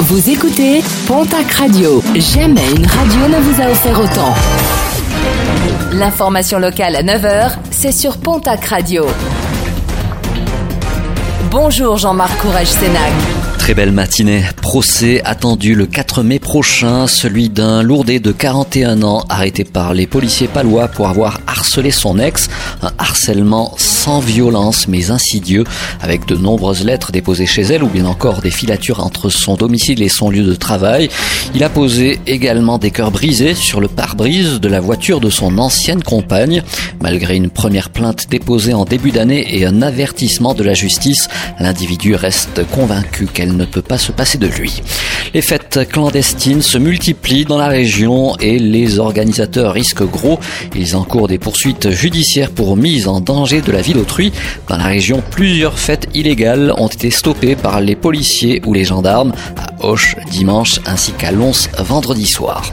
Vous écoutez Pontac Radio. Jamais une radio ne vous a offert autant. L'information locale à 9h, c'est sur Pontac Radio. Bonjour Jean-Marc Courage Sénac. Très belle matinée. Procès attendu le 4 mai prochain, celui d'un lourdé de 41 ans arrêté par les policiers palois pour avoir harcelé son ex. Un harcèlement sans violence mais insidieux avec de nombreuses lettres déposées chez elle ou bien encore des filatures entre son domicile et son lieu de travail. Il a posé également des cœurs brisés sur le pare-brise de la voiture de son ancienne compagne. Malgré une première plainte déposée en début d'année et un avertissement de la justice, l'individu reste convaincu qu'elle ne peut pas se passer de lui. Les fêtes clandestines se multiplient dans la région et les organisateurs risquent gros. Ils encourent des poursuites judiciaires pour mise en danger de la vie d'autrui. Dans la région, plusieurs fêtes illégales ont été stoppées par les policiers ou les gendarmes à Auch dimanche ainsi qu'à Lons vendredi soir.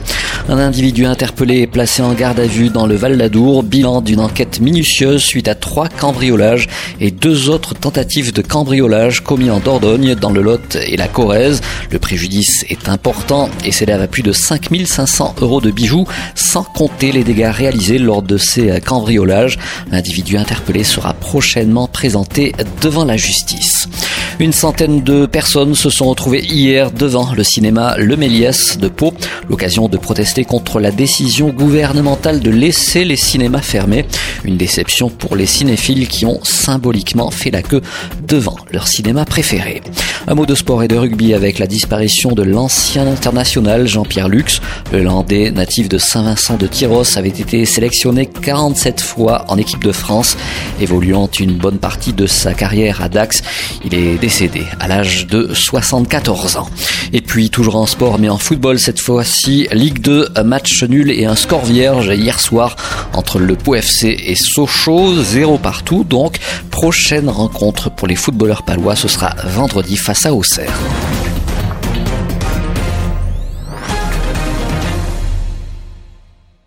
Un individu interpellé est placé en garde à vue dans le Val d'Adour, bilan d'une enquête minutieuse suite à trois cambriolages et deux autres tentatives de cambriolage commis en Dordogne dans le Lot et la Corrèze. Le préjudice est important et s'élève à plus de 5500 euros de bijoux sans compter les dégâts réalisés lors de ces cambriolages. L'individu interpellé sera prochainement présenté devant la justice. Une centaine de personnes se sont retrouvées hier devant le cinéma Le Méliès de Pau, l'occasion de protester contre la décision gouvernementale de laisser les cinémas fermés. Une déception pour les cinéphiles qui ont symboliquement fait la queue devant leur cinéma préféré. Un mot de sport et de rugby avec la disparition de l'ancien international Jean-Pierre Lux. Le Landais, natif de Saint-Vincent de Tyros, avait été sélectionné 47 fois en équipe de France, évoluant une bonne partie de sa carrière à Dax. Décédé à l'âge de 74 ans. Et puis toujours en sport mais en football cette fois-ci, Ligue 2, un match nul et un score vierge hier soir entre le Pau FC et Sochaux, zéro partout donc. Prochaine rencontre pour les footballeurs palois, ce sera vendredi face à Auxerre.